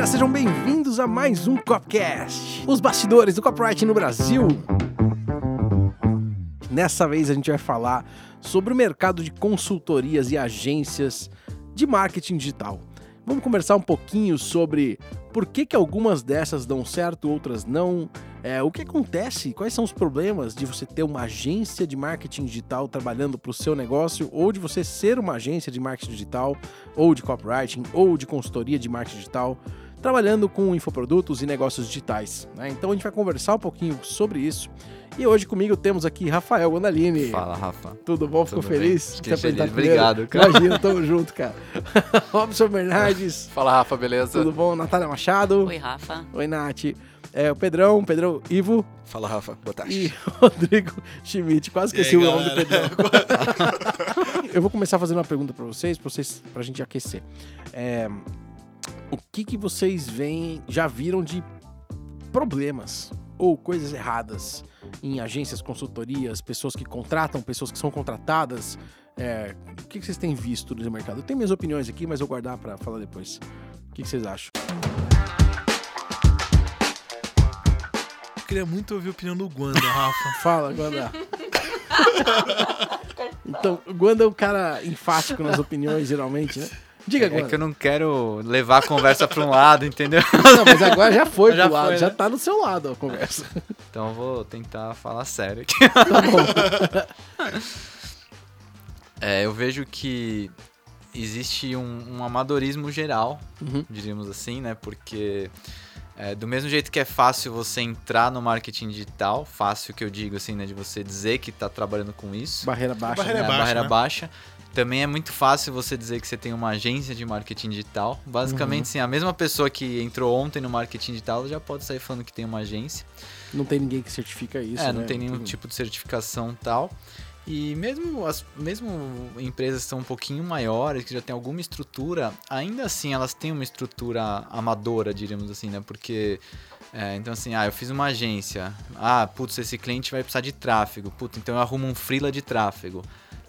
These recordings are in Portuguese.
galera, sejam bem-vindos a mais um Copcast, os bastidores do copyright no Brasil. Nessa vez a gente vai falar sobre o mercado de consultorias e agências de marketing digital. Vamos conversar um pouquinho sobre por que, que algumas dessas dão certo, outras não. É, o que acontece? Quais são os problemas de você ter uma agência de marketing digital trabalhando para o seu negócio, ou de você ser uma agência de marketing digital, ou de copywriting, ou de consultoria de marketing digital, trabalhando com infoprodutos e negócios digitais. Né? Então a gente vai conversar um pouquinho sobre isso. E hoje comigo temos aqui Rafael Gondalini. Fala, Rafa. Tudo bom? Ficou feliz? Fiquei feliz. primeiro? Obrigado, cara. Imagina, tamo junto, cara. Robson Bernardes. Fala, Rafa, beleza? Tudo bom? Natália Machado. Oi, Rafa. Oi, Nath. É, o Pedrão, Pedrão Ivo Fala, Rafa. Boa tarde. e Rodrigo Schmidt. Quase esqueci aí, o nome do? Pedrão. Eu vou começar fazendo uma pergunta pra vocês, pra, vocês, pra gente aquecer. É, o que, que vocês veem, já viram de problemas ou coisas erradas em agências, consultorias, pessoas que contratam, pessoas que são contratadas? É, o que, que vocês têm visto no mercado? Eu tenho minhas opiniões aqui, mas eu vou guardar pra falar depois. O que, que vocês acham? Eu queria muito ouvir a opinião do Guanda, Rafa. Fala, Guanda. então, o Guanda é um cara enfático nas opiniões, geralmente, né? Diga, É Guanda. que eu não quero levar a conversa pra um lado, entendeu? Não, mas agora já foi Já pro lado, foi, já né? tá no seu lado a conversa. Então eu vou tentar falar sério aqui. Tá bom. É, eu vejo que existe um, um amadorismo geral, Uhum. diríamos assim, né? Porque é, do mesmo jeito que é fácil você entrar no marketing digital, fácil que eu digo assim, né? De você dizer que tá trabalhando com isso. Barreira baixa. Barreira né, baixa, barreira né? baixa. Também é muito fácil você dizer que você tem uma agência de marketing digital. Basicamente, sim, a mesma pessoa que entrou ontem no marketing digital já pode sair falando que tem uma agência. Não tem ninguém que certifica isso. é, não né? tem nenhum tipo de certificação tal. E mesmo as mesmo empresas que são um pouquinho maiores, que já tem alguma estrutura, ainda assim elas têm uma estrutura amadora, diríamos assim, né? Porque é, então assim, ah, eu fiz uma agência. Ah, putz, esse cliente vai precisar de tráfego. Putz, então eu arrumo um freela de tráfego.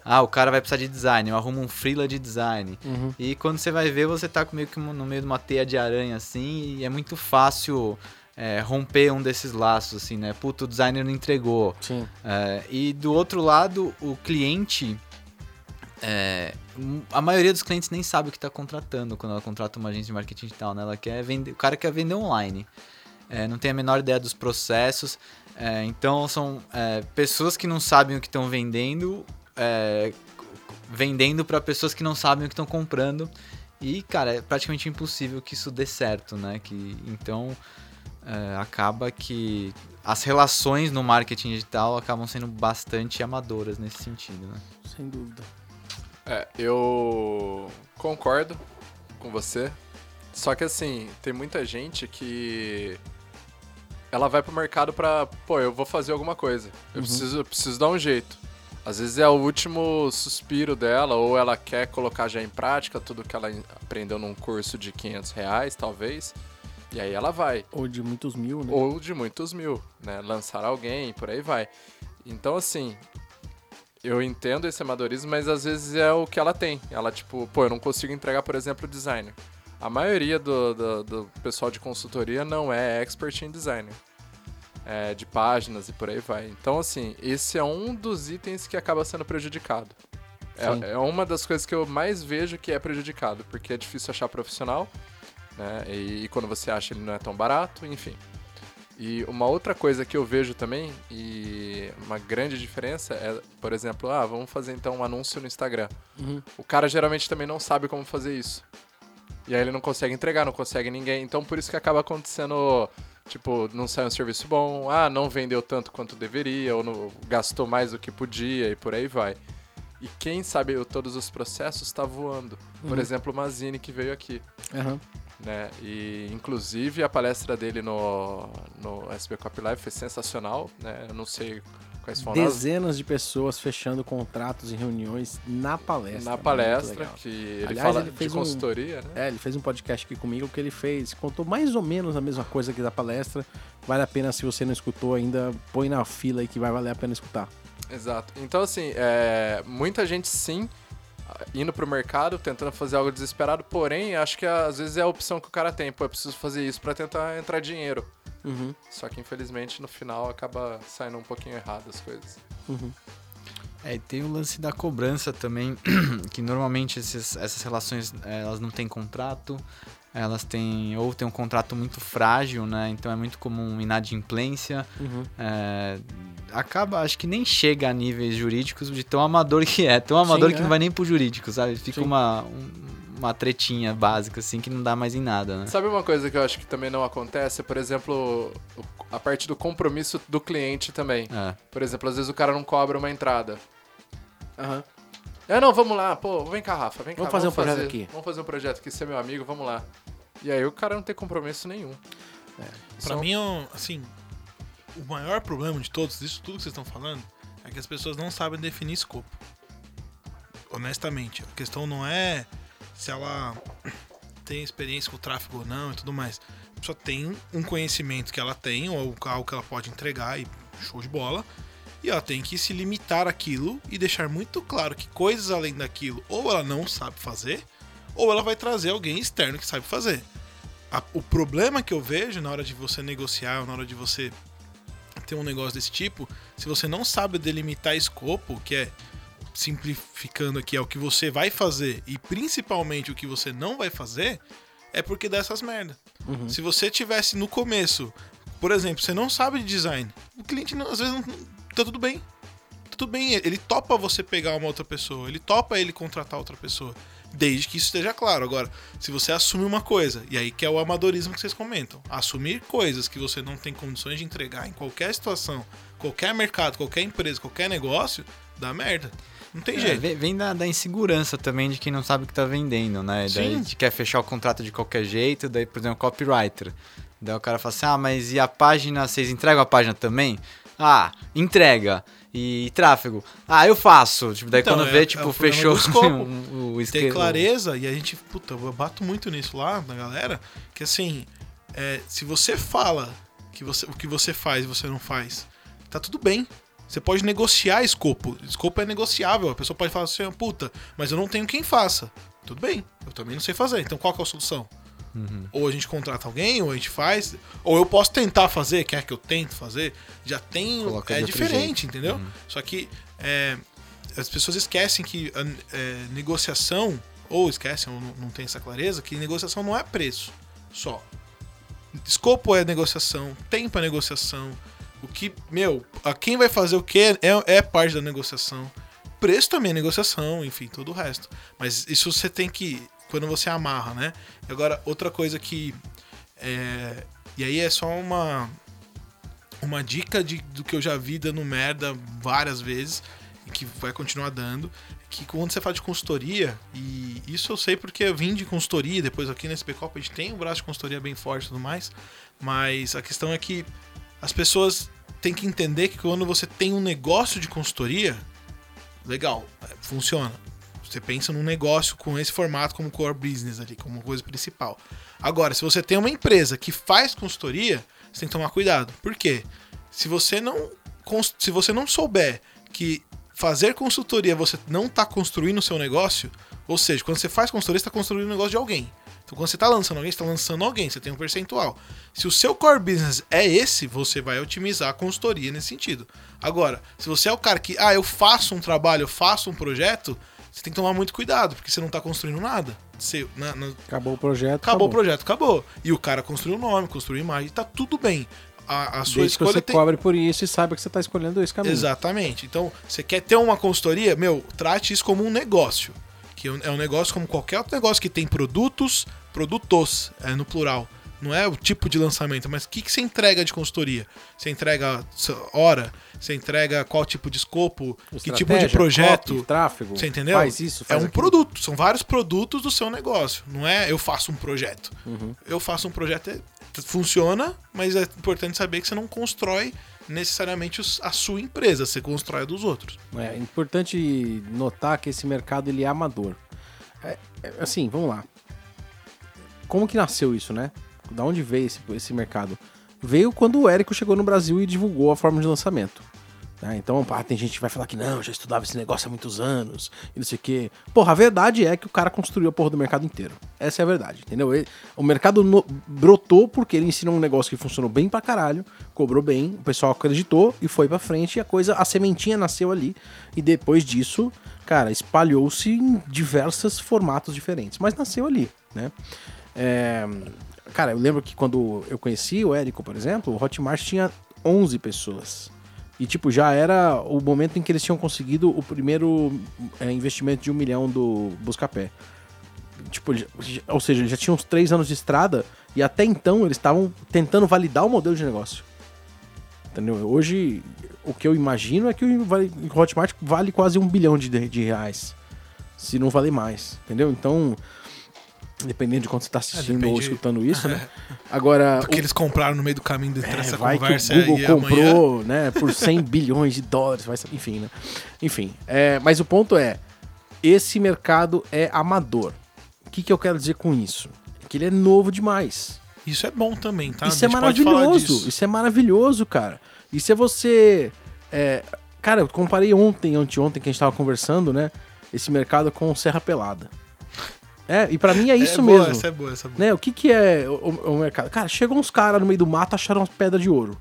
Ah, o cara vai precisar de design, eu arrumo um freela de design. Uhum. E quando você vai ver, você tá meio que no meio de uma teia de aranha, assim, e é muito fácil é, romper um desses laços, assim, né? Puto, o designer não entregou. Sim. É, e do outro lado, o cliente. é, a maioria dos clientes nem sabe o que está contratando quando ela contrata uma agência de marketing digital, né? Ela quer vender, o cara quer vender online. É, não tem a menor ideia dos processos. é, então são é, pessoas que não sabem o que estão vendendo, é, vendendo para pessoas que não sabem o que estão comprando. E, cara, é praticamente impossível que isso dê certo, né? Que, então, é, acaba que as relações no marketing digital acabam sendo bastante amadoras nesse sentido, né? Sem dúvida. É, eu concordo com você. Só que assim, tem muita gente que ela vai pro mercado pra, pô, eu vou fazer alguma coisa. Eu Uhum. preciso, eu preciso dar um jeito. Às vezes é o último suspiro dela, ou ela quer colocar já em prática tudo que ela aprendeu num curso de 500 reais, talvez. E aí ela vai. Ou de muitos mil, né? ou de muitos mil, né? Lançar alguém, por aí vai. Então, assim, eu entendo esse amadorismo, mas às vezes é o que ela tem. Ela, tipo, pô, eu não consigo entregar, por exemplo, designer. A maioria do, do, do pessoal de consultoria não é expert em designer. É, de páginas e por aí vai. Então, assim, esse é um dos itens que acaba sendo prejudicado. É, é uma das coisas que eu mais vejo que é prejudicado, porque é difícil achar profissional, né? E, e quando você acha ele não é tão barato, enfim. E uma outra coisa que eu vejo também, e uma grande diferença é, por exemplo, ah, vamos fazer então um anúncio no Instagram. Uhum. O cara geralmente também não sabe como fazer isso. E aí ele não consegue entregar, não consegue ninguém. Então por isso que acaba acontecendo, tipo, não sai um serviço bom, ah, não vendeu tanto quanto deveria, ou não- gastou mais do que podia e por aí vai. E quem sabe todos os processos está voando. Por Uhum. exemplo, o Mazini que veio aqui Aham. né? E inclusive a palestra dele no, no SB Cop Live foi sensacional, né? Eu não sei foram as Dezenas de pessoas fechando contratos e reuniões na palestra. na palestra que ele Aliás, fala ele de fez um- consultoria, né? É, ele fez um podcast aqui comigo que ele fez, contou mais ou menos a mesma coisa que da palestra. Vale a pena, se você não escutou ainda, põe na fila aí que vai valer a pena escutar. Exato. Então, assim, é, muita gente sim indo pro mercado, tentando fazer algo desesperado, porém, acho que às vezes é a opção que o cara tem. Pô, eu preciso fazer isso pra tentar entrar dinheiro. Uhum, Só que infelizmente no final acaba saindo um pouquinho errado as coisas. uhum. É, e tem o lance da cobrança também, que normalmente esses- essas relações elas não têm contrato, elas têm ou tem um contrato muito frágil, né? Então é muito comum inadimplência. Uhum. é, acaba, acho que nem chega a níveis jurídicos de tão amador que é, tão amador Sim, que é. não vai nem pro jurídico, sabe? Fica Sim. uma, um- uma tretinha básica assim que não dá mais em nada, né? Sabe uma coisa que eu acho que também não acontece? Por exemplo, a parte do compromisso do cliente também. É. Por exemplo, às vezes o cara não cobra uma entrada. Aham. É, não, vamos lá, pô, vem cá, Rafa, vem cá. Vamos fazer um projeto aqui. Vamos fazer um projeto aqui, ser meu amigo, vamos lá. E aí o cara não tem compromisso nenhum. Pra Só- mim, eu, assim, o maior problema de todos, isso tudo que vocês estão falando, é que as pessoas não sabem definir escopo. Honestamente, a questão não é se ela tem experiência com o tráfego ou não e tudo mais. Pessoa tem um conhecimento que ela tem, ou algo que ela pode entregar, e show de bola. E ela tem que se limitar àquilo e deixar muito claro que coisas além daquilo, ou ela não sabe fazer, ou ela vai trazer alguém externo que sabe fazer. A- o problema que eu vejo na hora de você negociar, na hora de você ter um negócio desse tipo, se você não sabe delimitar escopo, que é simplificando aqui, é o que você vai fazer e principalmente o que você não vai fazer, é porque dá essas merda. Uhum. Se você tivesse no começo, por exemplo, você não sabe de design, o cliente não- às vezes não, tá tudo bem. Tá tudo bem, ele topa você pegar uma outra pessoa, ele topa ele contratar outra pessoa. Desde que isso esteja claro. Agora, se você assume uma coisa, e aí que é o amadorismo que vocês comentam, assumir coisas que você não tem condições de entregar em qualquer situação, qualquer mercado, qualquer empresa, qualquer negócio, dá merda. Não tem É, jeito. vem da, da insegurança também de quem não sabe o que tá vendendo, né? Daí Sim. de quer fechar o contrato de qualquer jeito, daí, por exemplo, copywriter. Daí o cara fala assim: ah, mas e a página, vocês entregam a página também? Ah, entrega. E, tráfego? Ah, eu faço. Tipo, daí Então, quando é- vê, é tipo, o problema fechou o, o ter esquema. clareza, e a gente, puta, eu bato muito nisso lá na galera, que assim, é, se você fala que você, o que você faz e você não faz, tá tudo bem. Você pode negociar escopo. Escopo é negociável. A pessoa pode falar assim, puta, mas eu não tenho quem faça. Tudo bem, eu também não sei fazer. Então qual é a solução? Uhum. Ou a gente contrata alguém, ou a gente faz, ou eu posso tentar fazer, quer que eu tente fazer. Já tem. Coloca é diferente, jeito. entendeu? Uhum. Só que é, as pessoas esquecem que a é, negociação, ou esquecem, ou não, não tem essa clareza, que negociação não é preço só. Escopo é negociação, tempo é negociação. O que, meu, a quem vai fazer o que é, é parte da negociação. Preço também é negociação, enfim, todo o resto. Mas isso você tem que. Quando você amarra, né? Agora, outra coisa que. é, e aí é só uma. Uma dica de, do que eu já vi dando merda várias vezes e que vai continuar dando. Que quando você fala de consultoria, e isso eu sei porque eu vim de consultoria, depois aqui nesse Bcop a gente tem um braço de consultoria bem forte e tudo mais. Mas a questão é que as pessoas têm que entender que quando você tem um negócio de consultoria, legal, funciona. Você pensa num negócio com esse formato como core business ali, como coisa principal. Agora, se você tem uma empresa que faz consultoria, você tem que tomar cuidado. Por quê? Se você não, se você não souber que fazer consultoria você não está construindo o seu negócio, ou seja, quando você faz consultoria, você está construindo o negócio de alguém. Então, quando você está lançando alguém, você está lançando alguém, você tem um percentual. Se o seu core business é esse, você vai otimizar a consultoria nesse sentido. Agora, se você é o cara que, ah, eu faço um trabalho, eu faço um projeto, você tem que tomar muito cuidado, porque você não está construindo nada. Você, na- na- Acabou o projeto. acabou, o projeto, acabou. E o cara construiu o nome, construiu a imagem, tá tudo bem. A, a sua Desde que escolha você tem. cobre por isso e saiba que você está escolhendo esse caminho. Exatamente. Então, você quer ter uma consultoria, meu, trate isso como um negócio. Que é um negócio como qualquer outro negócio que tem produtos, produtos, é no plural. Não é o tipo de lançamento, mas o que, que você entrega de consultoria? Você entrega hora? Você entrega qual tipo de escopo? que tipo de projeto? copy, tráfego. Você entendeu? Faz isso, é faz um aquilo. produto, são vários produtos do seu negócio. Não é eu faço um projeto. Uhum. Eu faço um projeto, é- funciona, mas é importante saber que você não constrói necessariamente a sua empresa, você constrói a dos outros. É importante notar que esse mercado ele é amador. É, é, assim, vamos lá. Como que nasceu isso, né? Da onde veio esse, esse mercado? Veio quando o Érico chegou no Brasil e divulgou a forma de lançamento. Né? Então, ah, tem gente que vai falar que não, já estudava esse negócio há muitos anos, e não sei o quê. Porra, a verdade é que o cara construiu a porra do mercado inteiro. Essa é a verdade, entendeu? Ele- o mercado no- brotou porque ele ensinou um negócio que funcionou bem pra caralho, cobrou bem, o pessoal acreditou e foi pra frente, e a coisa, a sementinha nasceu ali, e depois disso, cara, espalhou-se em diversos formatos diferentes, mas nasceu ali, né? É, cara, eu lembro que quando eu conheci o Érico, por exemplo, o Hotmart tinha 11 pessoas. E, tipo, já era o momento em que eles tinham conseguido o primeiro é, investimento de um milhão do Buscapé. Tipo, ou seja, eles já tinham uns três anos de estrada e até então eles estavam tentando validar o modelo de negócio. Entendeu? Hoje, o que eu imagino é que o Hotmart vale quase um bilhão de, de reais. Se não valer mais, entendeu? Então, dependendo de quanto você está assistindo ou depende- escutando isso, né? Agora, Do que eles compraram no meio do caminho entre é, essa vai conversa que o Google e amanhã. comprou, né, por 100 bilhões de dólares, vai, enfim, né? Enfim, é, mas o ponto é, esse mercado é amador. O que, que eu quero dizer com isso? Que ele é novo demais. Isso é bom também, tá? isso é maravilhoso. Isso é maravilhoso, cara. Isso é você. é, cara, eu comparei ontem, anteontem, que a gente tava conversando, né? Esse mercado com Serra Pelada. É, e pra mim é isso é boa, mesmo. Essa é boa, essa é boa. Né? O que, que é o, o- mercado? Cara, chegam uns caras no meio do mato acharam umas pedras de ouro.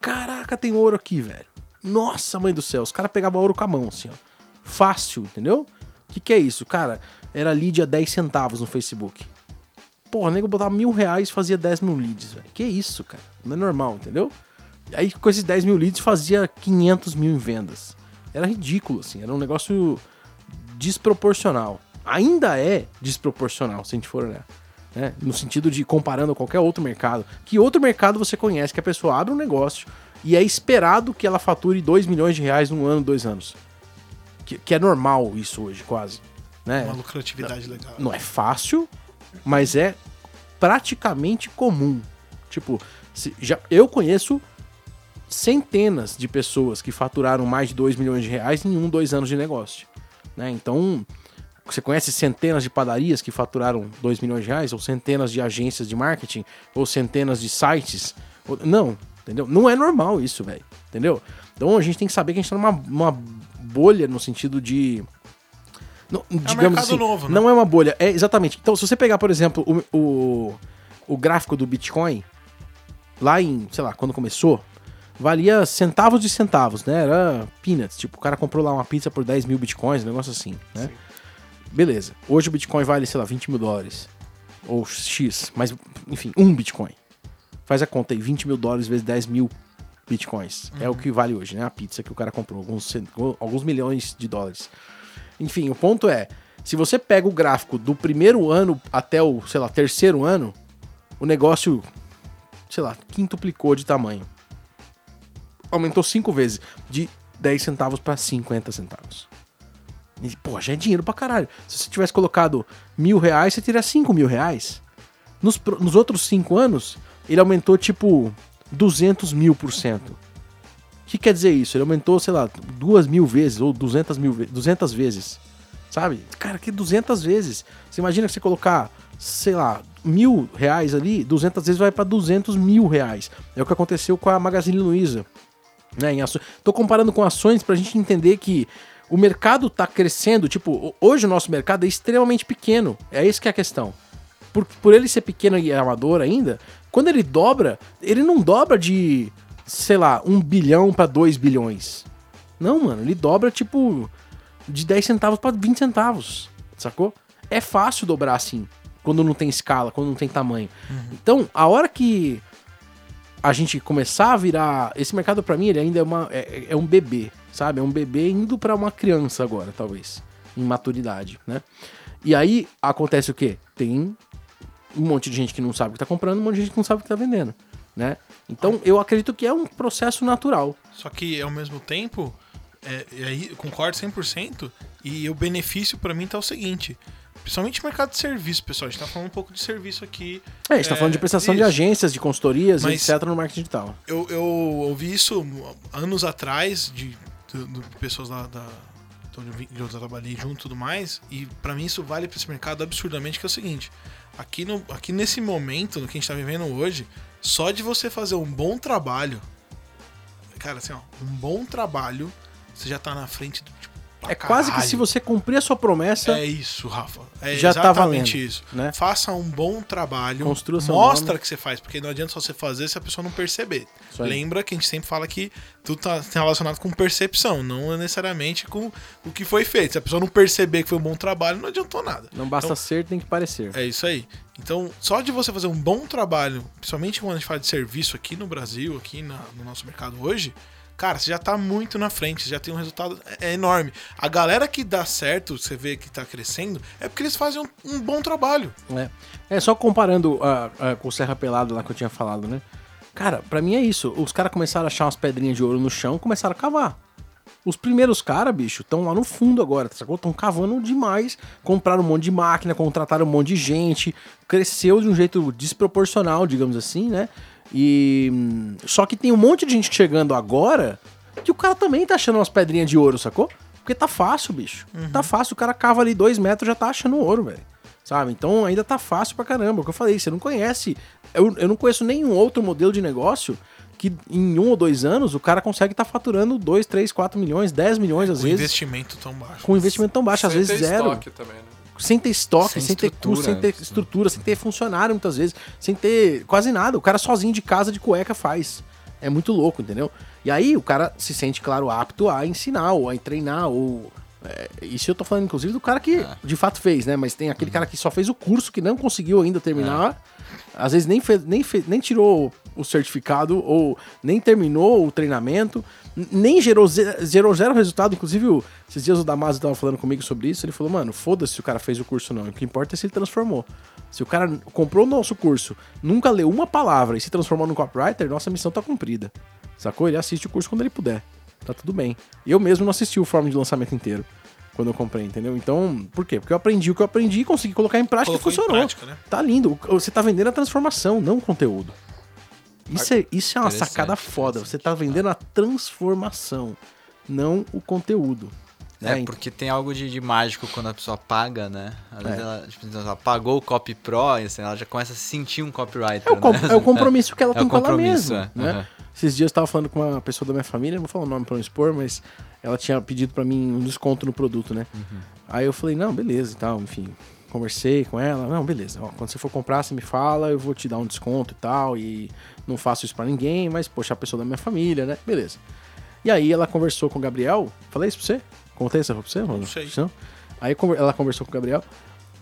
Caraca, tem ouro aqui, velho. Nossa, mãe do céu. Os caras pegavam ouro com a mão, assim, ó. Fácil, entendeu? O que, que é isso? Cara, era lead a 10 centavos no Facebook. Porra, o nego botava mil reais e fazia 10 mil leads, velho. Que isso, cara? Não é normal, entendeu? Aí com esses 10 mil leads fazia 500 mil em vendas. Era ridículo, assim. Era um negócio desproporcional. Ainda é desproporcional, se a gente for olhar. né? No sentido de comparando a qualquer outro mercado. Que outro mercado você conhece que a pessoa abre um negócio e é esperado que ela fature 2 milhões de reais num ano, dois anos. Que, que é normal isso hoje, quase. Né? Uma lucratividade legal. Não é fácil, mas é praticamente comum. Tipo, se- já, eu conheço centenas de pessoas que faturaram mais de 2 milhões de reais em um, dois anos de negócio. Né? Então, você conhece centenas de padarias que faturaram 2 milhões de reais? Ou centenas de agências de marketing? Ou centenas de sites? Ou- Não, entendeu? Não é normal isso, velho. Entendeu? Então a gente tem que saber que a gente tá numa uma bolha no sentido de. Não, digamos mercado assim, novo, né? não é uma bolha. É exatamente. Então, se você pegar, por exemplo, o, o, o gráfico do Bitcoin, lá em, sei lá, quando começou, valia centavos de centavos, né? Era peanuts. Tipo, o cara comprou lá uma pizza por 10 mil bitcoins, um negócio assim, né? Beleza. Hoje o Bitcoin vale, sei lá, 20 mil dólares. Ou X. Mas, enfim, um Bitcoin. Faz a conta aí, 20 mil dólares vezes 10 mil Bitcoins. É o que vale hoje, né? A pizza que o cara comprou. Alguns, alguns milhões de dólares. Enfim, o ponto é, se você pega o gráfico do primeiro ano até o, sei lá, terceiro ano, o negócio, sei lá, quintuplicou de tamanho. Aumentou cinco vezes, de 10 centavos para 50 centavos. E, pô, já é dinheiro pra caralho. Se você tivesse colocado mil reais, você teria 5 mil reais. Nos, nos outros cinco anos, ele aumentou tipo 200 mil por cento. O que quer dizer isso? Ele aumentou, sei lá, duas mil vezes ou 200 mil ve 200 vezes. Sabe? Cara, que 200 vezes. Você imagina que você colocar, sei lá, mil reais ali, 200 vezes vai pra 200 mil reais. É o que aconteceu com a Magazine Luiza. Né, em ações. Tô comparando com ações pra gente entender que o mercado tá crescendo. Tipo, ho- hoje o nosso mercado é extremamente pequeno. É isso que é a questão. Por, por ele ser pequeno e amador ainda, quando ele dobra, ele não dobra de, sei lá, 1 bilhão pra 2 bilhões. Não, mano, ele dobra tipo de 10 centavos pra 20 centavos, sacou? É fácil dobrar assim, quando não tem escala, quando não tem tamanho. Então, a hora que a gente começar a virar. Esse mercado, pra mim, ele ainda é, uma, é, é um bebê, sabe? É um bebê indo pra uma criança agora, talvez. Em maturidade, né? E aí acontece o quê? Tem um monte de gente que não sabe o que tá comprando, um monte de gente que não sabe o que tá vendendo, né? Então eu acredito que é um processo natural. Só que ao mesmo tempo, é, e aí eu concordo 100%, e o benefício pra mim tá o seguinte. Principalmente mercado de serviço, pessoal. A gente tá falando um pouco de serviço aqui. É, a gente tá É, falando de prestação de isso. agências, de consultorias, Mas- etc. no marketing digital. Eu, eu ouvi isso anos atrás de, de- de pessoas lá da. De onde eu, trabalhei junto e tudo mais. E pra mim isso vale pra esse mercado absurdamente, que é o seguinte. Aqui, no, aqui nesse momento, no que a gente tá vivendo hoje, só de você fazer um bom trabalho, cara, assim, ó, um bom trabalho, você já tá na frente do É quase que se você cumprir a sua promessa, É isso, Rafa. É Já tá exatamente valendo, isso. né? Faça um bom trabalho. Construa seu mostra nome. que você faz, porque não adianta só você fazer se a pessoa não perceber. Lembra que a gente sempre fala que tudo tá tá relacionado com percepção, não necessariamente com o que foi feito. Se a pessoa não perceber que foi um bom trabalho, não adiantou nada. não basta Então, ser, tem que parecer. é isso aí. Então, só de você fazer um bom trabalho, principalmente quando a gente fala de serviço aqui no Brasil, aqui na- no nosso mercado hoje, cara, você já tá muito na frente, já tem um resultado é, é enorme. A galera que dá certo, você vê que tá crescendo, é porque eles fazem um, um bom trabalho. É, é só comparando ah, ah, com o Serra Pelado lá que eu tinha falado, né? Cara, pra mim é isso. Os caras começaram a achar umas pedrinhas de ouro no chão começaram a cavar. Os primeiros caras, bicho, estão lá no fundo agora, sacou? Estão cavando demais. Compraram um monte de máquina, contrataram um monte de gente. Cresceu de um jeito desproporcional, digamos assim, né? E. Só que tem um monte de gente chegando agora que o cara também tá achando umas pedrinhas de ouro, sacou? Porque tá fácil, bicho. Tá fácil. O cara cava ali dois metros já tá achando ouro, velho. Sabe? Então ainda tá fácil pra caramba. O que eu falei, você não conhece. Eu, eu não conheço nenhum outro modelo de negócio que em um ou dois anos o cara consegue estar faturando 2, 3, 4 milhões, 10 milhões às o vezes. investimento tão baixo. Com investimento tão baixo, às vezes zero. também, né? Sem ter estoque, sem, Sem ter custo, sem ter estrutura, sem ter funcionário muitas vezes, sem ter quase nada. O cara sozinho de casa de cueca faz. É muito louco, entendeu? E aí o cara se sente, claro, apto a ensinar ou a treinar ou. é, isso eu tô falando, inclusive, do cara que de fato fez, né? Mas tem aquele cara que só fez o curso, que não conseguiu ainda terminar. Às vezes nem, fez, nem, fez, nem tirou o certificado ou nem terminou o treinamento, nem gerou, gerou zero resultado. Inclusive, esses dias o Damaso tava falando comigo sobre isso. Ele falou, mano, foda-se se o cara fez o curso ou não. O que importa é se ele transformou. Se o cara comprou o nosso curso, nunca leu uma palavra e se transformou no copywriter, nossa missão tá cumprida. Sacou? Ele assiste o curso quando ele puder. Tá tudo bem. Eu mesmo não assisti o fórum de lançamento inteiro. Quando eu comprei, entendeu? Então, por quê? Porque eu aprendi o que eu aprendi e consegui colocar em prática Colocou e funcionou. prática, né? Tá lindo. Você tá vendendo a transformação, não o conteúdo. Isso é, isso é uma sacada foda. Você tá vendendo a transformação, não o conteúdo. É, né? porque tem algo de, de mágico quando a pessoa paga, né? Às vezes É. ela, tipo, ela pagou o copy pro, e assim, ela já começa a se sentir um copywriter, É o, com- né? é o compromisso que ela É tem com ela mesma. é. Né? Uhum. Esses dias eu tava falando com uma pessoa da minha família, não vou falar o nome pra não expor, mas ela tinha pedido pra mim um desconto no produto, né? Uhum. Aí eu falei, não, beleza e tal, enfim. Conversei com ela, não, beleza. Ó, quando você for comprar, você me fala, eu vou te dar um desconto e tal. E não faço isso pra ninguém, mas, poxa, a pessoa da minha família, né? Beleza. E aí ela conversou com o Gabriel. Falei isso pra você? Contei essa pra você, mano? Não sei. Aí ela conversou com o Gabriel.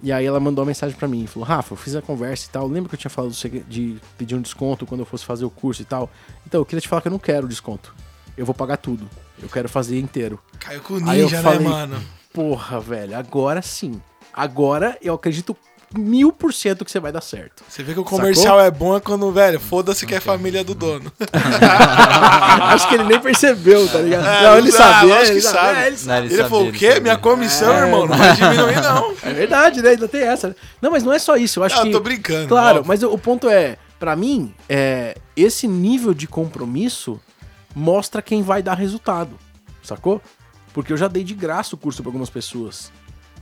E aí ela mandou uma mensagem pra mim. Falou, Rafa, eu fiz a conversa e tal. Lembra que eu tinha falado de pedir um desconto quando eu fosse fazer o curso e tal? Então, eu queria te falar que eu não quero desconto. Eu vou pagar tudo. Eu quero fazer inteiro. Caiu com o Aí eu ninja, falei- né, mano? Porra, velho, agora sim. Agora eu acredito mil por cento que você vai dar certo. Você vê que o comercial é bom é quando, velho, foda-se que é família do dono. Acho que ele nem percebeu, tá ligado? É, não, ele sabia. lógico ele que sabe. É, ele Não, ele Ele sabia, falou, o quê? Minha comissão, É. irmão, não vai diminuir, não. É verdade, né? Ainda tem essa. Não, mas não é só isso. Eu acho Ah, que. eu tô brincando. Claro, óbvio. mas o o ponto é, pra mim, é, esse nível de compromisso mostra quem vai dar resultado, sacou? Porque eu já dei de graça o curso pra algumas pessoas.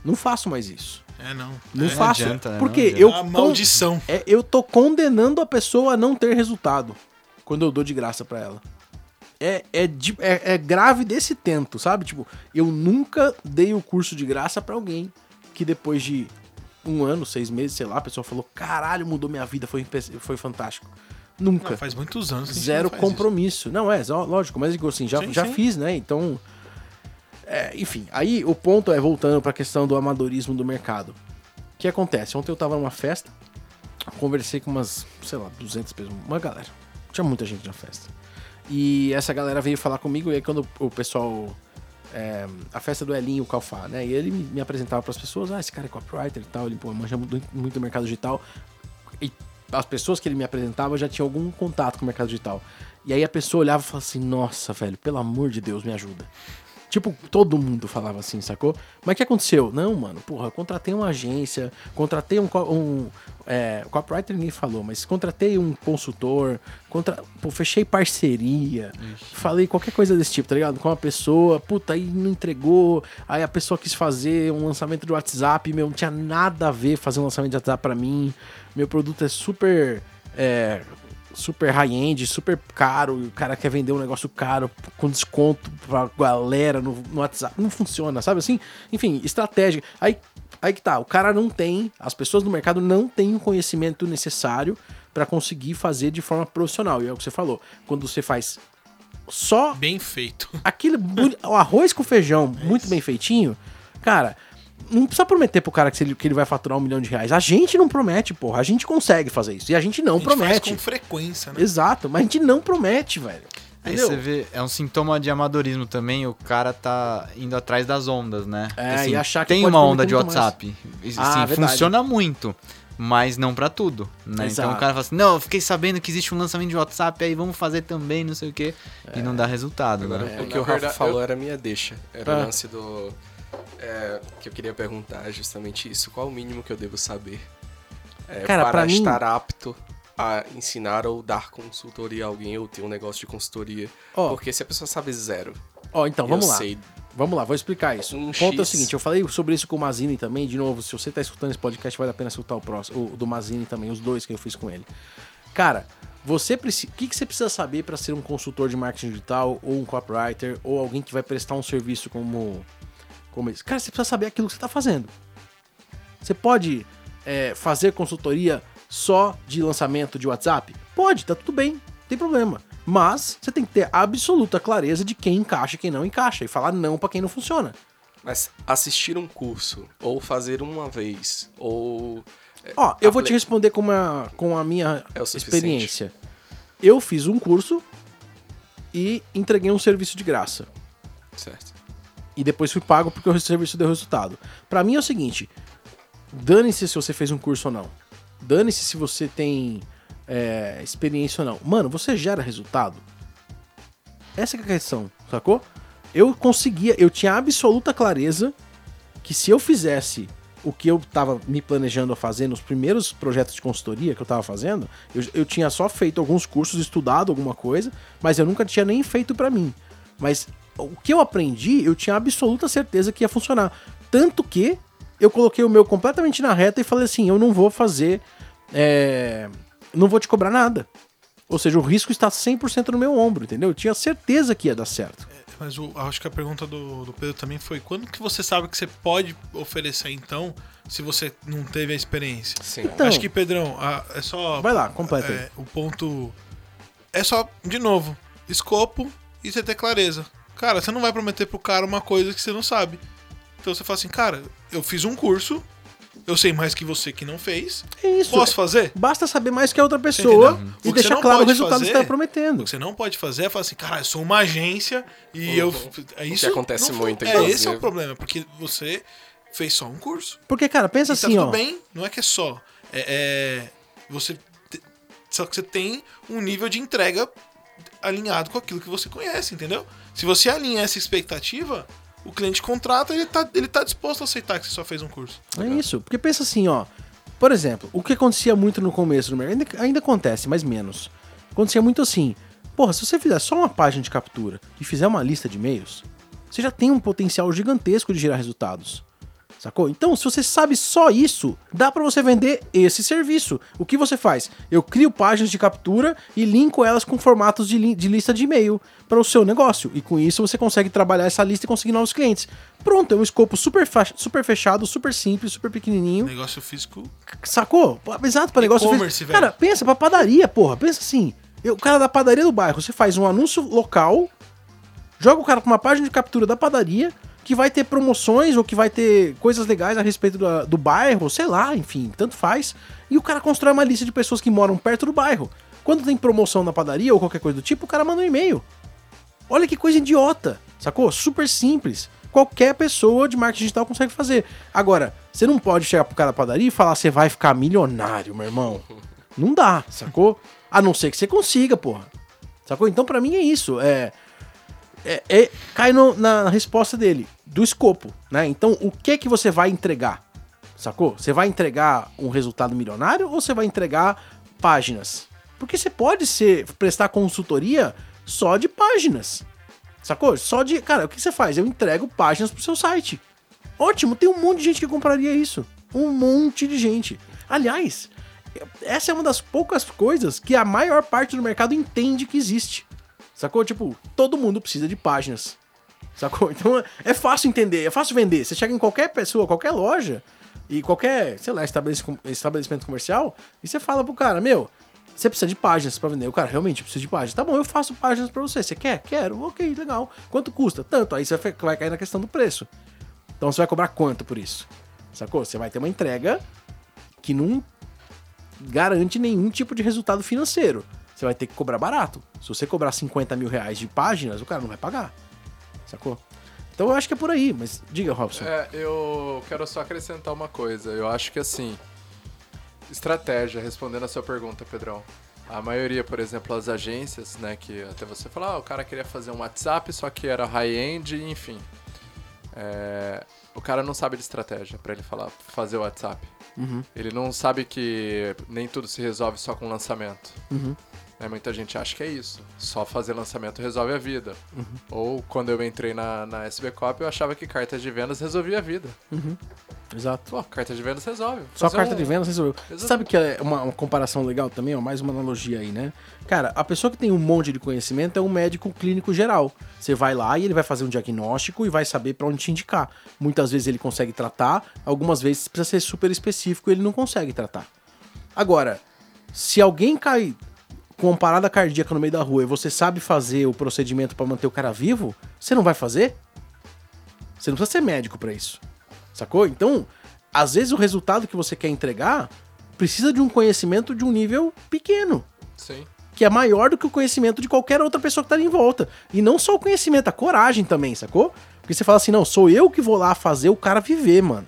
Não faço mais isso. É, não. Não é, faço. adianta, né? Porque Não adianta. eu, A con- maldição. é, eu tô condenando a pessoa a não ter resultado quando eu dou de graça pra ela. É, é, de- é- é grave desse tento, sabe? Tipo, eu nunca dei o curso de graça pra alguém que depois de um ano, seis meses, sei lá, a pessoa falou: caralho, mudou minha vida, foi, foi fantástico. Nunca. Não, faz muitos anos Zero não faz isso. compromisso. Não, é, lógico, mas digo assim, já, Sim, já sim. fiz, né? Então. É, enfim, aí o ponto é, voltando pra questão do amadorismo do mercado. O que acontece? Ontem eu tava numa festa, conversei com umas, sei lá, 200 pessoas, uma galera. Tinha muita gente na festa. E essa galera veio falar comigo, e aí quando o pessoal. é, a festa do Elinho Calfá, né? E ele me, apresentava pras pessoas, ah, esse cara é copywriter e tal, ele pô, manja muito, muito do mercado digital. E as pessoas que ele me apresentava já tinham algum contato com o mercado digital. E aí a pessoa olhava e falava assim, nossa, velho, pelo amor de Deus, me ajuda. Tipo, todo mundo falava assim, sacou? Mas o que aconteceu? Não, mano, porra, contratei uma agência, contratei um, um é, copywriter ninguém falou, mas contratei um consultor, contra, pô, fechei parceria, falei qualquer coisa desse tipo, tá ligado? Com uma pessoa, puta, aí não entregou, aí a pessoa quis fazer um lançamento de WhatsApp, meu, não tinha nada a ver fazer um lançamento de WhatsApp pra mim, meu produto é super, é, super high-end, super caro, e o cara quer vender um negócio caro com desconto pra galera no, no WhatsApp. Não funciona, sabe assim? Enfim, estratégia. Aí, aí que tá, o cara não tem, as pessoas no mercado não têm o conhecimento necessário pra conseguir fazer de forma profissional. E é o que você falou. Quando você faz só Bem feito. aquele o arroz com feijão muito bem feitinho, cara, não precisa prometer pro cara que ele, que ele vai faturar um milhão de reais. A gente não promete, porra. A gente consegue fazer isso. E a gente não A gente faz promete. com frequência, né? Exato, mas a gente não promete, velho. Aí você vê, é um sintoma de amadorismo também, o cara tá indo atrás das ondas, né? É, e achar que tem pode uma onda de. WhatsApp. E, Ah, sim, verdade. funciona muito, mas não pra tudo, né? Exato. Então o cara fala assim: "Não, eu fiquei sabendo que existe um lançamento de WhatsApp, aí vamos fazer também, não sei o quê", e não dá resultado, Agora, né? É, o que o Rafa verdade, falou eu- era a minha deixa. Era Ah. o lance do. É, que eu queria perguntar justamente isso. Qual o mínimo que eu devo saber é, Cara, para mim- estar apto a ensinar ou dar consultoria a alguém ou ter um negócio de consultoria? Ó, Porque se a pessoa sabe zero, ó, então, vamos lá. sei. Vamos lá, vou explicar isso. Um o ponto é o seguinte, eu falei sobre isso com o Mazini também, de novo, se você tá escutando esse podcast, vale a pena escutar o próximo, o do Mazini também, os dois que eu fiz com ele. Cara, você precisa, o que, que você precisa saber para ser um consultor de marketing digital ou um copywriter ou alguém que vai prestar um serviço como como esse? Cara, você precisa saber aquilo que você tá fazendo. Você pode é, fazer consultoria só de lançamento de WhatsApp? Pode, tá tudo bem, não tem problema. Mas você tem que ter absoluta clareza de quem encaixa e quem não encaixa e falar não pra quem não funciona. Mas assistir um curso, ou fazer uma vez, ou. é, Ó, eu vou te responder com, uma, com a minha É experiência. Eu fiz um curso e entreguei um serviço de graça. Certo. E depois fui pago porque o serviço deu resultado. Pra mim é o seguinte: dane-se se você fez um curso ou não. Dane-se se você tem é, experiência ou não. Mano, você gera resultado? Essa é a questão, sacou? Eu conseguia, eu tinha absoluta clareza que se eu fizesse o que eu tava me planejando a fazer nos primeiros projetos de consultoria que eu tava fazendo, eu, eu tinha só feito alguns cursos, estudado alguma coisa, mas eu nunca tinha nem feito pra mim. Mas o que eu aprendi, eu tinha absoluta certeza que ia funcionar. Tanto que eu coloquei o meu completamente na reta e falei assim: eu não vou fazer. é, não vou te cobrar nada. Ou seja, o risco está 100% no meu ombro, entendeu? Eu tinha certeza que ia dar certo. Mas o- acho que a pergunta do, do Pedro também foi: quando que você sabe que você pode oferecer então, se você não teve a experiência? Sim. Então, Acho que, Pedrão, a- é só. vai lá, completa aí. é, o ponto. É só, de novo, escopo e você ter clareza. Cara, você não vai prometer pro cara uma coisa que você não sabe. Então você fala assim, cara, eu fiz um curso, eu sei mais que você que não fez. É isso. Posso fazer? Basta saber mais que a outra pessoa e que deixar claro o resultado que você fazer- está prometendo. O que você não pode fazer é falar assim, cara, eu sou uma agência e eu. É isso. acontece não- muito, É, esse é o problema, porque você fez só um curso. Porque, cara, pensa E tá assim, tudo ó. bem, não é que é só. É, é- você só que você tem um nível de entrega alinhado com aquilo que você conhece, entendeu? Se você alinha essa expectativa, o cliente contrata ele tá, ele tá disposto a aceitar que você só fez um curso. É isso. Porque pensa assim, ó. Por exemplo, o que acontecia muito no começo do mercado, ainda, ainda acontece, mas menos. Acontecia muito assim. Porra, se você fizer só uma página de captura e fizer uma lista de e-mails, você já tem um potencial gigantesco de gerar resultados. Sacou? Então, se você sabe só isso, dá pra você vender esse serviço. O que você faz? Eu crio páginas de captura e linko elas com formatos de, li- de lista de e-mail para o seu negócio. E com isso você consegue trabalhar essa lista e conseguir novos clientes. Pronto, é um escopo super, super fechado, super simples, super pequenininho. Negócio físico. Sacou? Exato, para negócio. Velho. Cara, pensa pra padaria, porra. Pensa assim. eu- o cara da padaria do bairro, você faz um anúncio local, joga o cara pra uma página de captura da padaria, que vai ter promoções ou que vai ter coisas legais a respeito do, do bairro, sei lá, enfim, tanto faz. E o cara constrói uma lista de pessoas que moram perto do bairro. Quando tem promoção na padaria ou qualquer coisa do tipo, o cara manda um e-mail. Olha que coisa idiota, sacou? Super simples. Qualquer pessoa de marketing digital consegue fazer. Agora, você não pode chegar pro cara da padaria e falar você vai ficar milionário, meu irmão. Não dá, sacou? A não ser que você consiga, porra. Sacou? Então, pra mim é isso. É, é, é- cai no- na resposta dele, do escopo, né? Então, o que que você vai entregar? Sacou? Você vai entregar um resultado milionário ou você vai entregar páginas? Porque você pode ser prestar consultoria só de páginas. Sacou? Só de. Cara, o que você faz? Eu entrego páginas pro seu site. Ótimo, tem um monte de gente que compraria isso. Um monte de gente. Aliás, essa é uma das poucas coisas que a maior parte do mercado entende que existe. Sacou? Tipo, todo mundo precisa de páginas. Sacou? Então é fácil entender, é fácil vender. Você chega em qualquer pessoa, qualquer loja e qualquer, sei lá, estabelec- estabelecimento comercial e você fala pro cara, meu, você precisa de páginas pra vender. O cara realmente precisa de páginas. Tá bom, eu faço páginas pra você. Você quer? Quero. Ok, legal. Quanto custa? Tanto. Aí você vai cair na questão do preço. Então você vai cobrar quanto por isso? Sacou? Você vai ter uma entrega que não garante nenhum tipo de resultado financeiro. Você vai ter que cobrar barato. Se você cobrar 50 mil reais de páginas, o cara não vai pagar. Sacou? Então eu acho que é por aí, mas diga, Robson. É, eu quero só acrescentar uma coisa. Eu acho que assim, estratégia, respondendo a sua pergunta, Pedrão. A maioria, por exemplo, as agências, né, que até você falou, ah, o cara queria fazer um WhatsApp, só que era high-end, enfim. É, o cara não sabe de estratégia pra ele falar, fazer o WhatsApp. Uhum, Ele não sabe que nem tudo se resolve só com lançamento. uhum, Né, muita gente acha que é isso. Só fazer lançamento resolve a vida. Uhum. Ou quando eu entrei na, na SB Cop, eu achava que cartas de vendas resolvia a vida. uhum. Exato. Pô, carta de vendas resolve. Só carta um- de vendas resolveu. Exato. sabe que é uma, uma comparação legal também, ó, mais uma analogia aí, né? Cara, a pessoa que tem um monte de conhecimento é um médico clínico geral. Você vai lá e ele vai fazer um diagnóstico e vai saber pra onde te indicar. Muitas vezes ele consegue tratar, algumas vezes precisa ser super específico e ele não consegue tratar. Agora, se alguém cai com uma parada cardíaca no meio da rua e você sabe fazer o procedimento pra manter o cara vivo, você não vai fazer? Você não precisa ser médico pra isso. Sacou? Então, às vezes o resultado que você quer entregar precisa de um conhecimento de um nível pequeno, Sim. que é maior do que o conhecimento de qualquer outra pessoa que tá ali em volta. E não só o conhecimento, a coragem também, sacou? Porque você fala assim, não, sou eu que vou lá fazer o cara viver, mano.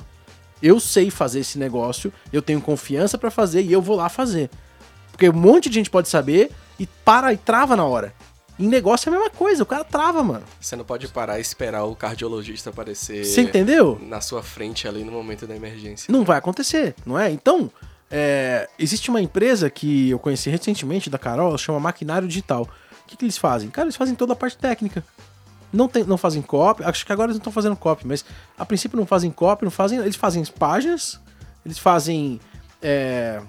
Eu sei fazer esse negócio, eu tenho confiança pra fazer e eu vou lá fazer. Porque um monte de gente pode saber e para e trava na hora. Em negócio é a mesma coisa, o cara trava, mano. Você não pode parar e esperar o cardiologista aparecer Você entendeu? na sua frente ali no momento da emergência. Não vai acontecer, não é? Então, é, existe uma empresa que eu conheci recentemente da Carol, chama Maquinário Digital. O que, que eles fazem? Cara, eles fazem toda a parte técnica. Não, tem, não fazem copy, acho que agora eles não estão fazendo copy, mas a princípio não fazem copy, não fazem. Eles fazem páginas, eles fazem. é,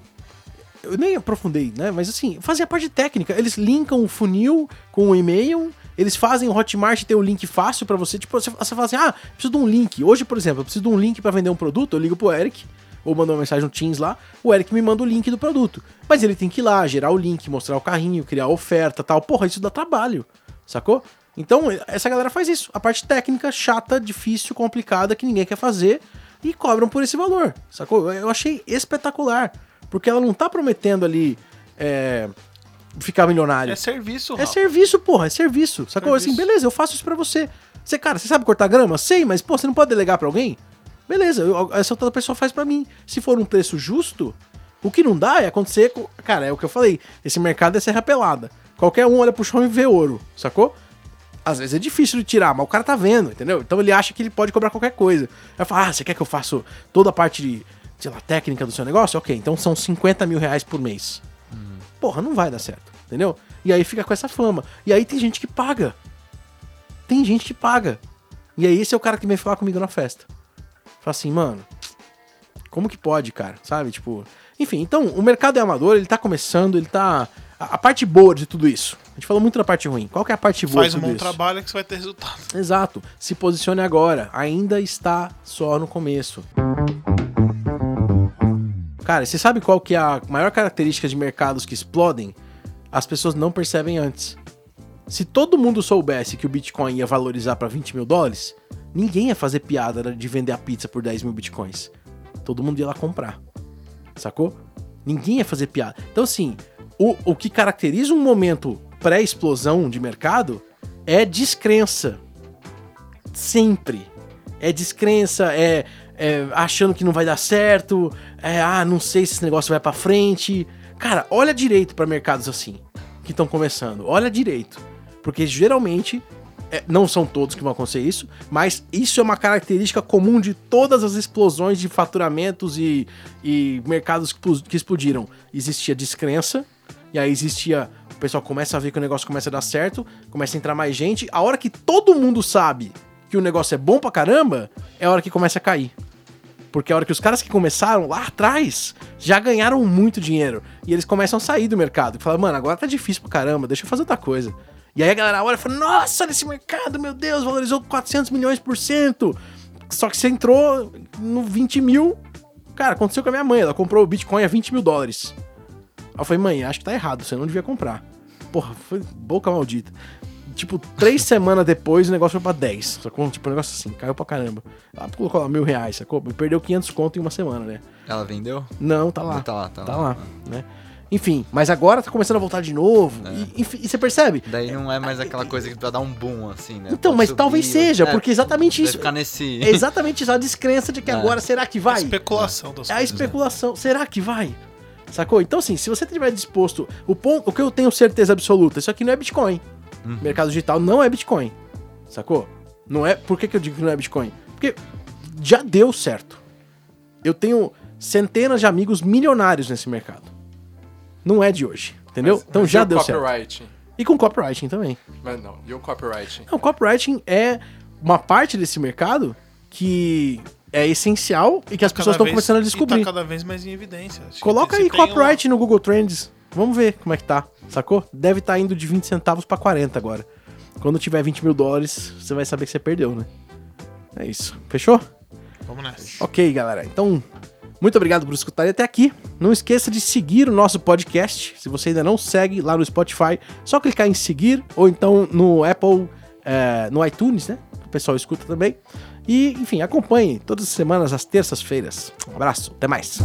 eu nem aprofundei, né? Mas assim, fazem a parte técnica. Eles linkam o funil com o e-mail. Eles fazem o Hotmart ter o link fácil pra você. Tipo, você, você fala assim: ah, preciso de um link. Hoje, por exemplo, eu preciso de um link pra vender um produto. Eu ligo pro Eric, ou mando uma mensagem no Teams lá. O Eric me manda o link do produto. Mas ele tem que ir lá, gerar o link, mostrar o carrinho, criar a oferta tal. Porra, isso dá trabalho, sacou? Então, essa galera faz isso. A parte técnica, chata, difícil, complicada, que ninguém quer fazer. E cobram por esse valor, sacou? Eu achei espetacular. Porque ela não tá prometendo ali é, ficar milionário. É serviço, É Raul. serviço, porra, é serviço. Sacou? Serviço. Assim, beleza, eu faço isso pra você. Você, cara, você sabe cortar grama? Sei, mas, pô, você não pode delegar pra alguém? Beleza, eu- essa outra pessoa faz pra mim. Se for um preço justo, o que não dá é acontecer com. Cara, é o que eu falei. Esse mercado é serra pelada. Qualquer um olha pro chão e vê ouro, sacou? Às vezes é difícil de tirar, mas o cara tá vendo, entendeu? Então ele acha que ele pode cobrar qualquer coisa. Aí fala, ah, você quer que eu faça toda a parte de, sei lá, técnica do seu negócio? Ok, então são 50 mil reais por mês. Porra, não vai dar certo, entendeu? E aí fica com essa fama. E aí tem gente que paga. Tem gente que paga. E aí esse é o cara que vem falar comigo na festa. Fala assim, mano, como que pode, cara? Sabe? Tipo. Enfim, então, o mercado é amador, ele tá começando, ele tá. A, a parte boa de tudo isso. A gente falou muito da parte ruim. Qual que é a parte boa Faz de um tudo bom isso? trabalho que você vai ter resultado. Exato. Se posicione agora. Ainda está só no começo. Cara, você sabe qual que é a maior característica de mercados que explodem? As pessoas não percebem antes. Se todo mundo soubesse que o Bitcoin ia valorizar para 20 mil dólares, ninguém ia fazer piada de vender a pizza por 10 mil Bitcoins. Todo mundo ia lá comprar. Sacou? Ninguém ia fazer piada. Então, assim, o, o que caracteriza um momento pré-explosão de mercado é descrença. Sempre. É descrença, é, é achando que não vai dar certo, é, ah, não sei se esse negócio vai pra frente. Cara, olha direito pra mercados assim, que estão começando. Olha direito. Porque geralmente, é, não são todos que vão acontecer isso, mas isso é uma característica comum de todas as explosões de faturamentos e, e mercados que explodiram. Existia descrença, e aí existia. O pessoal começa a ver que o negócio começa a dar certo, começa a entrar mais gente. A hora que todo mundo sabe que o negócio é bom pra caramba, é a hora que começa a cair. Porque a hora que os caras que começaram lá atrás já ganharam muito dinheiro. E eles começam a sair do mercado. E falam, mano, agora tá difícil pra caramba, deixa eu fazer outra coisa. E aí a galera olha e fala, nossa, nesse mercado, meu Deus, valorizou 400 milhões por cento. Só que você entrou no 20 mil. Cara, aconteceu com a minha mãe, ela comprou o Bitcoin a 20 mil dólares. Aí eu falei, mãe, acho que tá errado, você não devia comprar. Porra, foi boca maldita. Tipo, três semanas depois o negócio foi pra 10. Sacou? Tipo, um negócio assim, caiu pra caramba. Ela colocou lá mil reais, sacou? E perdeu 500 conto em uma semana, né? Ela vendeu? Não, tá lá. Tá lá, tá, Tá lá. lá, né? Enfim, mas agora tá começando a voltar de novo. É. E, enfim, e você percebe? Daí não é mais aquela coisa que pra dar um boom, assim, né? Então, Pode mas subir, talvez seja, é, porque exatamente vai isso. ficar nesse... É exatamente isso, a descrença de que É. agora será que vai? Especulação das É a coisas. especulação. Será que vai? Sacou? Então, assim, se você estiver disposto. O, ponto, o que eu tenho certeza absoluta, isso aqui não é Bitcoin. Uhum. Mercado digital não é Bitcoin. Sacou? Não é. Por que, que eu digo que não é Bitcoin? Porque já deu certo. Eu tenho centenas de amigos milionários nesse mercado. Não é de hoje. Entendeu? Mas- então mas já o deu certo. E com copywriting também. Mas não, e o copywriting? Não, copywriting é uma parte desse mercado que é essencial e que as pessoas estão começando a E descobrir. tá cada vez mais em evidência. Acho Coloca aí copyright no Google Trends. Vamos ver como é que tá, sacou? Deve estar indo de 20 centavos pra 40 agora. Quando tiver 20 mil dólares, você vai saber que você perdeu, né? É isso. Fechou? Vamos nessa. Ok, galera. Então, muito obrigado por escutarem até aqui. Não esqueça de seguir o nosso podcast. Se você ainda não segue lá no Spotify, só clicar em seguir ou então no Apple, é, no iTunes, né? O pessoal escuta também. E, enfim, acompanhe todas as semanas, às terças-feiras. Um abraço, até mais.